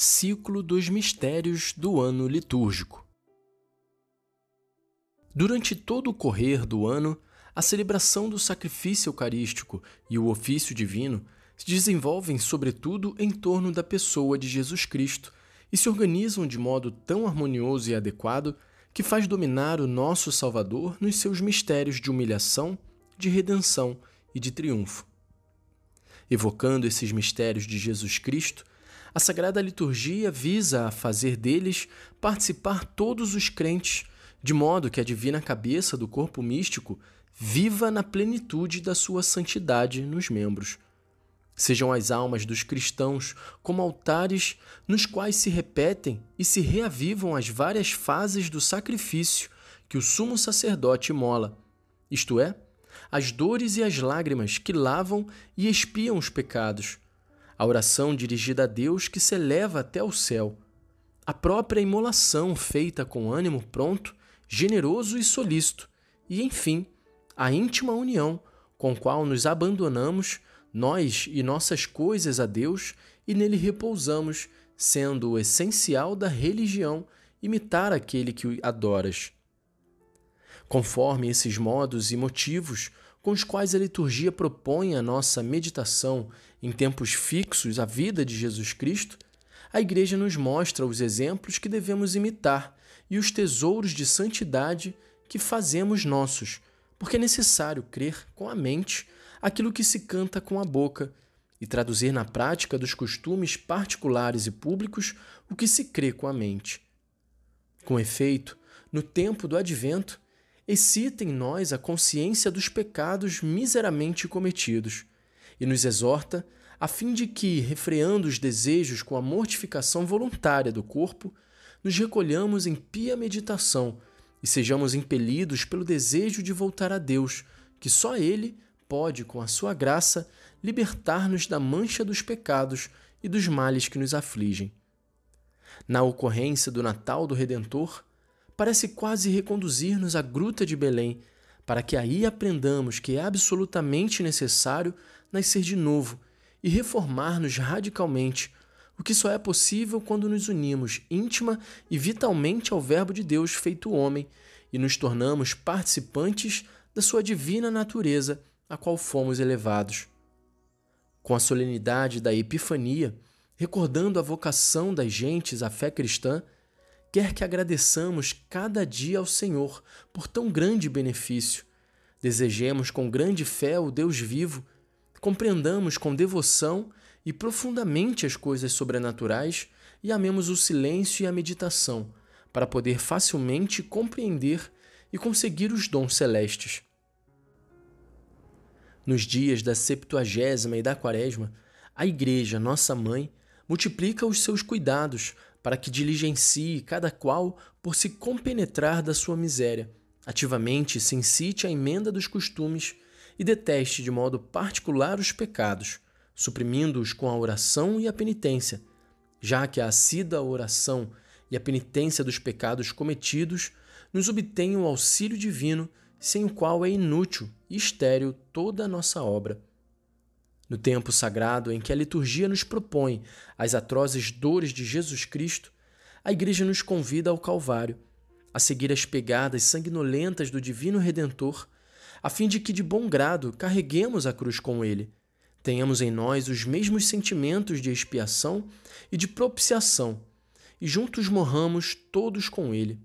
Ciclo dos Mistérios do Ano Litúrgico. Durante todo o correr do ano, a celebração do sacrifício eucarístico e o ofício divino se desenvolvem, sobretudo, em torno da pessoa de Jesus Cristo e se organizam de modo tão harmonioso e adequado que faz dominar o nosso Salvador nos seus mistérios de humilhação, de redenção e de triunfo. Evocando esses mistérios de Jesus Cristo, a Sagrada Liturgia visa fazer deles participar todos os crentes, de modo que a divina cabeça do corpo místico viva na plenitude da sua santidade nos membros. Sejam as almas dos cristãos como altares nos quais se repetem e se reavivam as várias fases do sacrifício que o sumo sacerdote mola, isto é, as dores e as lágrimas que lavam e expiam os pecados, a oração dirigida a Deus que se eleva até o céu, a própria imolação feita com ânimo pronto, generoso e solícito, e, enfim, a íntima união com qual nos abandonamos, nós e nossas coisas a Deus, e nele repousamos, sendo o essencial da religião imitar aquele que adoras. Conforme esses modos e motivos, com os quais a liturgia propõe a nossa meditação em tempos fixos à vida de Jesus Cristo, a Igreja nos mostra os exemplos que devemos imitar e os tesouros de santidade que fazemos nossos, porque é necessário crer com a mente aquilo que se canta com a boca e traduzir na prática dos costumes particulares e públicos o que se crê com a mente. Com efeito, no tempo do advento, excita em nós a consciência dos pecados miseramente cometidos e nos exorta a fim de que, refreando os desejos com a mortificação voluntária do corpo, nos recolhamos em pia meditação e sejamos impelidos pelo desejo de voltar a Deus, que só Ele pode, com a sua graça, libertar-nos da mancha dos pecados e dos males que nos afligem. Na ocorrência do Natal do Redentor, parece quase reconduzir-nos à Gruta de Belém, para que aí aprendamos que é absolutamente necessário nascer de novo e reformar-nos radicalmente, o que só é possível quando nos unimos íntima e vitalmente ao Verbo de Deus feito homem e nos tornamos participantes da sua divina natureza, a qual fomos elevados. Com a solenidade da Epifania, recordando a vocação das gentes à fé cristã, quer que agradeçamos cada dia ao Senhor por tão grande benefício, desejemos com grande fé o Deus vivo, compreendamos com devoção e profundamente as coisas sobrenaturais e amemos o silêncio e a meditação, para poder facilmente compreender e conseguir os dons celestes. Nos dias da Septuagésima e da Quaresma, a Igreja, nossa mãe, multiplica os seus cuidados para que diligencie cada qual por se compenetrar da sua miséria, ativamente se incite à emenda dos costumes e deteste de modo particular os pecados, suprimindo-os com a oração e a penitência, já que a assídua oração e a penitência dos pecados cometidos nos obtêm o auxílio divino, sem o qual é inútil e estéril toda a nossa obra. No tempo sagrado em que a liturgia nos propõe as atrozes dores de Jesus Cristo, a Igreja nos convida ao Calvário, a seguir as pegadas sanguinolentas do Divino Redentor, a fim de que de bom grado carreguemos a cruz com ele, tenhamos em nós os mesmos sentimentos de expiação e de propiciação, e juntos morramos todos com ele.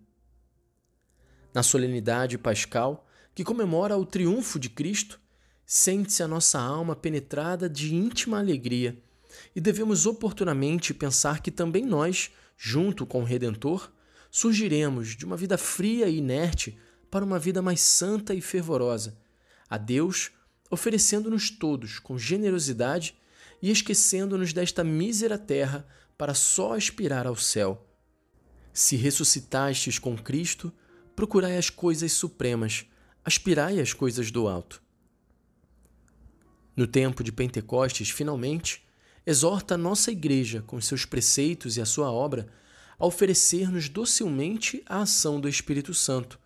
Na solenidade pascal, que comemora o triunfo de Cristo, Sente-se a nossa alma penetrada de íntima alegria, e devemos oportunamente pensar que também nós, junto com o Redentor, surgiremos de uma vida fria e inerte para uma vida mais santa e fervorosa, a Deus oferecendo-nos todos com generosidade e esquecendo-nos desta mísera terra para só aspirar ao céu. Se ressuscitastes com Cristo, procurai as coisas supremas, aspirai às coisas do alto. No tempo de Pentecostes, finalmente, exorta a nossa Igreja, com seus preceitos e a sua obra, a oferecer-nos docilmente a ação do Espírito Santo,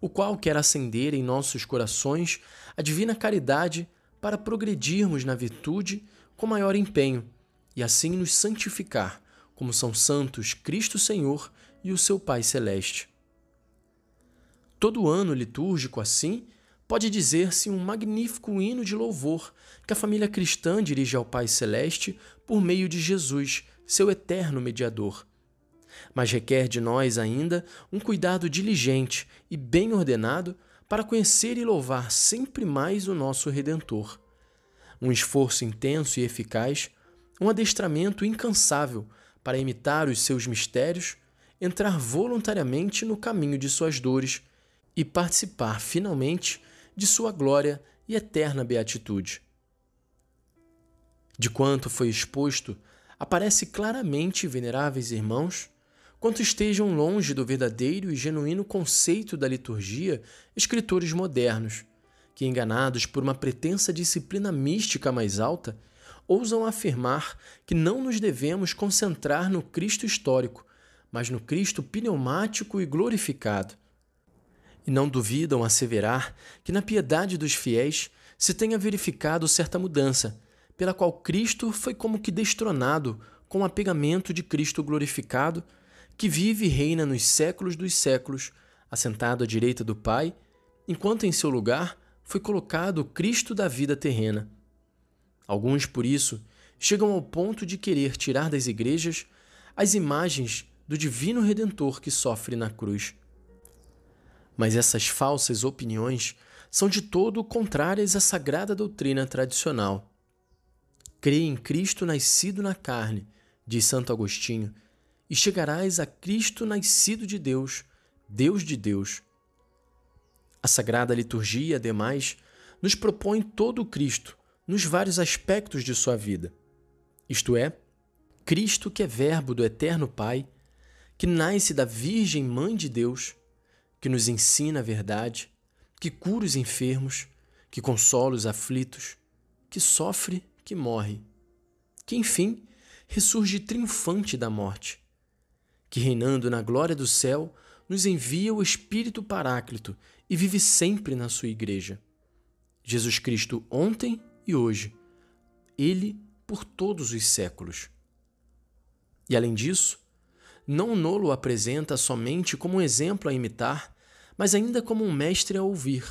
o qual quer acender em nossos corações a divina caridade para progredirmos na virtude com maior empenho e assim nos santificar, como são santos Cristo Senhor e o seu Pai Celeste. Todo ano litúrgico, assim, pode dizer-se um magnífico hino de louvor que a família cristã dirige ao Pai Celeste por meio de Jesus, seu eterno mediador. Mas requer de nós ainda um cuidado diligente e bem ordenado para conhecer e louvar sempre mais o nosso Redentor. Um esforço intenso e eficaz, um adestramento incansável para imitar os seus mistérios, entrar voluntariamente no caminho de suas dores e participar finalmente de sua glória e eterna beatitude. De quanto foi exposto, aparece claramente, veneráveis irmãos, quanto estejam longe do verdadeiro e genuíno conceito da liturgia escritores modernos, que, enganados por uma pretensa disciplina mística mais alta, ousam afirmar que não nos devemos concentrar no Cristo histórico, mas no Cristo pneumático e glorificado, e não duvidam asseverar que na piedade dos fiéis se tenha verificado certa mudança, pela qual Cristo foi como que destronado com o apegamento de Cristo glorificado, que vive e reina nos séculos dos séculos, assentado à direita do Pai, enquanto em seu lugar foi colocado o Cristo da vida terrena. Alguns, por isso, chegam ao ponto de querer tirar das igrejas as imagens do divino redentor que sofre na cruz. Mas essas falsas opiniões são de todo contrárias à sagrada doutrina tradicional. Crê em Cristo nascido na carne, diz Santo Agostinho, e chegarás a Cristo nascido de Deus, Deus de Deus. A Sagrada Liturgia, ademais, nos propõe todo o Cristo nos vários aspectos de sua vida. Isto é, Cristo que é Verbo do Eterno Pai, que nasce da Virgem Mãe de Deus, que nos ensina a verdade, que cura os enfermos, que consola os aflitos, que sofre, que morre, que enfim ressurge triunfante da morte, que reinando na glória do céu nos envia o Espírito Paráclito e vive sempre na sua igreja. Jesus Cristo ontem e hoje, ele por todos os séculos. E além disso, não Nolo apresenta somente como um exemplo a imitar, mas ainda como um mestre a ouvir,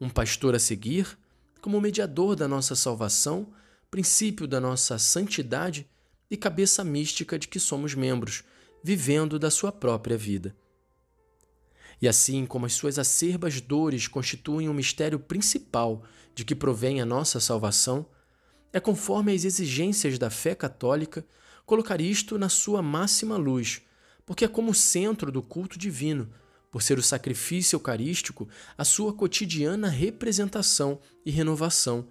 um pastor a seguir, como mediador da nossa salvação, princípio da nossa santidade e cabeça mística de que somos membros, vivendo da sua própria vida. E assim como as suas acerbas dores constituem o um mistério principal de que provém a nossa salvação, é conforme as exigências da fé católica colocar isto na sua máxima luz, porque é como centro do culto divino, por ser o sacrifício eucarístico a sua cotidiana representação e renovação,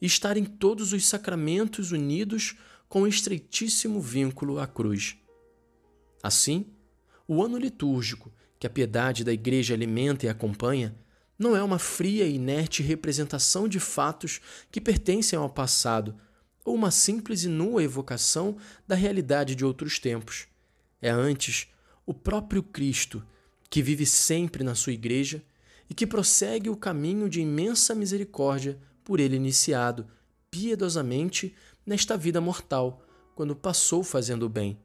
e estar em todos os sacramentos unidos com o estreitíssimo vínculo à cruz. Assim, o ano litúrgico, que a piedade da Igreja alimenta e acompanha, não é uma fria e inerte representação de fatos que pertencem ao passado, ou uma simples e nua evocação da realidade de outros tempos. É antes o próprio Cristo, que vive sempre na sua igreja e que prossegue o caminho de imensa misericórdia por ele iniciado, piedosamente, nesta vida mortal, quando passou fazendo o bem.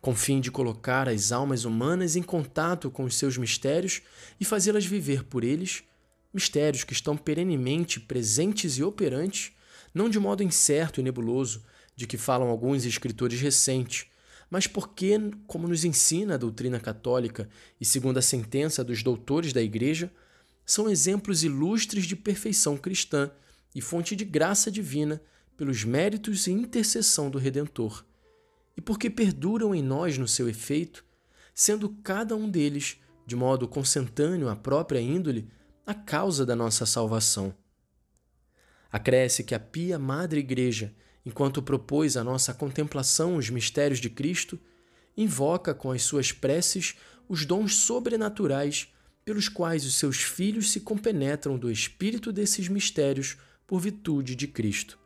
Com fim de colocar as almas humanas em contato com os seus mistérios e fazê-las viver por eles, mistérios que estão perenemente presentes e operantes, não de modo incerto e nebuloso, de que falam alguns escritores recentes, mas porque, como nos ensina a doutrina católica e segundo a sentença dos doutores da Igreja, são exemplos ilustres de perfeição cristã e fonte de graça divina pelos méritos e intercessão do Redentor, e porque perduram em nós no seu efeito, sendo cada um deles, de modo consentâneo à própria índole, a causa da nossa salvação. Acresce que a pia Madre Igreja enquanto propôs a nossa contemplação os mistérios de Cristo, invoca com as suas preces os dons sobrenaturais pelos quais os seus filhos se compenetram do espírito desses mistérios por virtude de Cristo.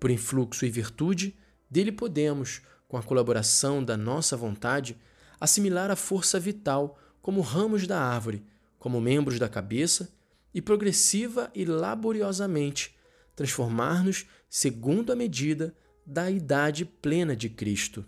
Por influxo e virtude, dele podemos, com a colaboração da nossa vontade, assimilar a força vital como ramos da árvore, como membros da cabeça, e progressiva e laboriosamente transformar-nos segundo a medida da idade plena de Cristo.